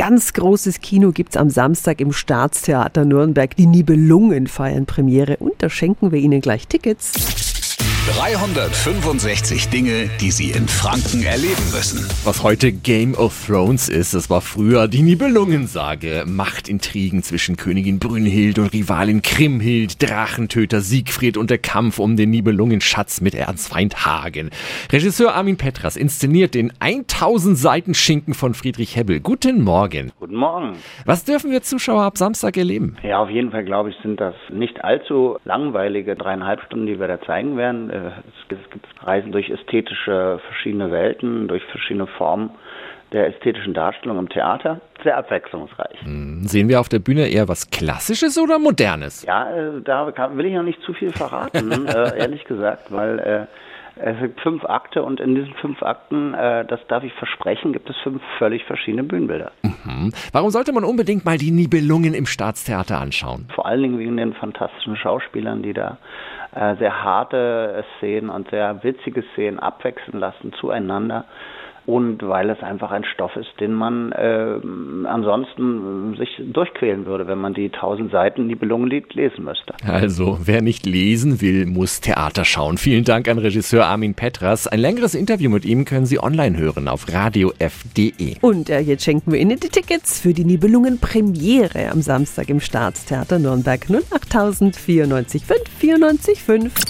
ganz großes Kino gibt es am Samstag im Staatstheater Nürnberg. Die Nibelungen feiern Premiere und da schenken wir Ihnen gleich Tickets. 365 Dinge, die Sie in Franken erleben müssen. Was heute Game of Thrones ist, das war früher die Nibelungensage. Machtintrigen zwischen Königin Brünnhild und Rivalin Kriemhild, Drachentöter Siegfried und der Kampf um den Nibelungenschatz mit Erzfeind Hagen. Regisseur Armin Petras inszeniert den 1000 Seiten Schinken von Friedrich Hebbel. Guten Morgen. Guten Morgen. Was dürfen wir Zuschauer ab Samstag erleben? Ja, auf jeden Fall glaube ich, sind das nicht allzu langweilige dreieinhalb Stunden, die wir da zeigen werden. Äh, es gibt Reisen durch ästhetische verschiedene Welten, durch verschiedene Formen der ästhetischen Darstellung im Theater. Sehr abwechslungsreich. Hm, sehen wir auf der Bühne eher was Klassisches oder Modernes? Ja, äh, da will ich noch nicht zu viel verraten, äh, ehrlich gesagt, weil es gibt fünf Akte und in diesen fünf Akten, das darf ich versprechen, gibt es fünf völlig verschiedene Bühnenbilder. Mhm. Warum sollte man unbedingt mal die Nibelungen im Staatstheater anschauen? Vor allen Dingen wegen den fantastischen Schauspielern, die da äh, sehr harte Szenen und sehr witzige Szenen abwechseln lassen zueinander und weil es einfach ein Stoff ist, den man äh, ansonsten sich durchquälen würde, wenn man die tausend Seiten Nibelungenlied lesen müsste. Also, wer nicht lesen will, muss Theater schauen. Vielen Dank an Regisseur Armin Petras. Ein längeres Interview mit ihm können Sie online hören auf radiof.de. Und äh, jetzt schenken wir Ihnen die Tickets für die Nibelungen Premiere am Samstag im Staatstheater Nürnberg 08000 94 5 94 5.